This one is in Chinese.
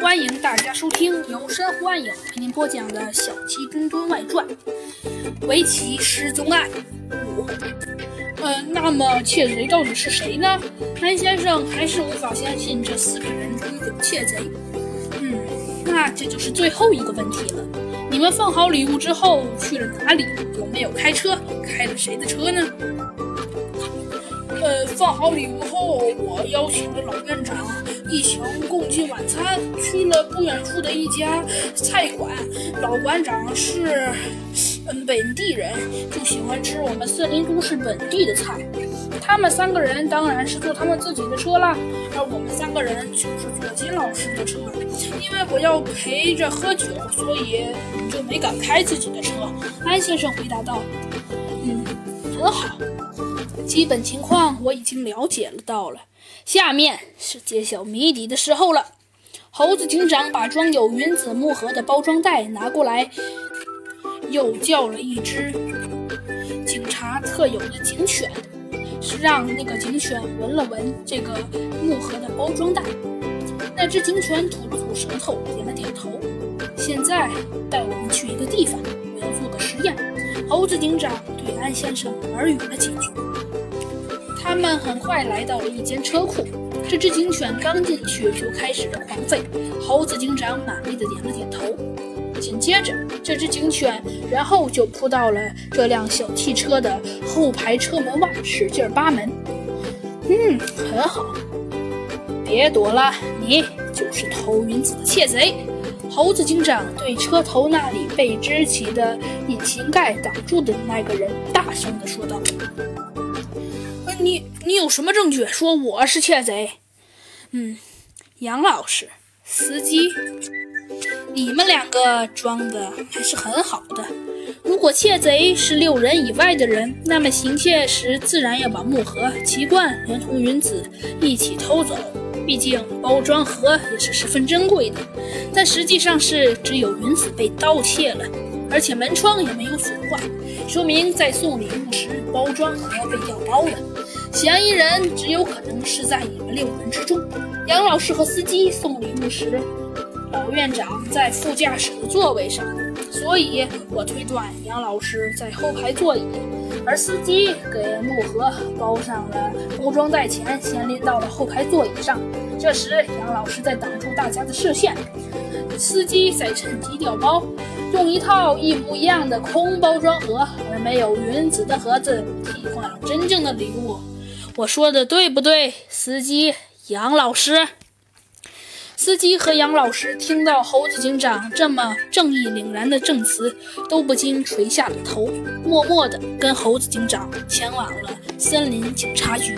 欢迎大家收听由珊瑚暗影为您播讲的《小鸡墩墩外传》，围棋失踪案五。呃，那么窃贼到底是谁呢？安先生还是无法相信这四个人中有窃贼。嗯，那这就是最后一个问题了。你们放好礼物之后去了哪里？有没有开车？开了谁的车呢？呃，放好礼物后，我邀请了老院长一行共进晚餐，去了不远处的一家菜馆。老馆长是嗯本地人，就喜欢吃我们森林都市本地的菜。他们三个人当然是坐他们自己的车啦，而我们三个人就是坐金老师的车。因为我要陪着喝酒，所以就没敢开自己的车。安先生回答道：“嗯，很好。”基本情况我已经了解了到了，下面是揭晓谜底的时候了。猴子警长把装有云子木盒的包装袋拿过来，又叫了一只警察特有的警犬，是让那个警犬闻了闻这个木盒的包装袋。那只警犬吐了吐舌头，点了点头。现在带我们去一个地方，我要做个实验。猴子警长对安先生耳语了几句。他们很快来到了一间车库，这只警犬刚进去就开始了狂吠。猴子警长满意的点了点头。紧接着，这只警犬然后就扑到了这辆小汽车的后排车门外，使劲扒门。嗯，很好，别躲了，你就是偷云子的窃贼。猴子警长对车头那里被支起的引擎盖挡住的那个人大声地说道。你你有什么证据说我是窃贼？嗯，杨老师，司机，你们两个装的还是很好的。如果窃贼是六人以外的人，那么行窃时自然要把木盒、奇罐连同云子一起偷走。毕竟包装盒也是十分珍贵的。但实际上是只有云子被盗窃了，而且门窗也没有损坏，说明在送礼物时包装盒被调包了。嫌疑人只有可能是在你们六人之中。杨老师和司机送礼物时，老院长在副驾驶的座位上，所以我推断杨老师在后排座椅，而司机给木盒包上了包装袋前，先拎到了后排座椅上。这时杨老师在挡住大家的视线，司机在趁机调包，一套一模一样的空包装盒，而没有云子的盒子替换了真正的礼物。我说的对不对，司机杨老师？司机和杨老师听到猴子警长这么正义凛然的证词，都不禁垂下了头，默默地跟猴子警长前往了森林警察局。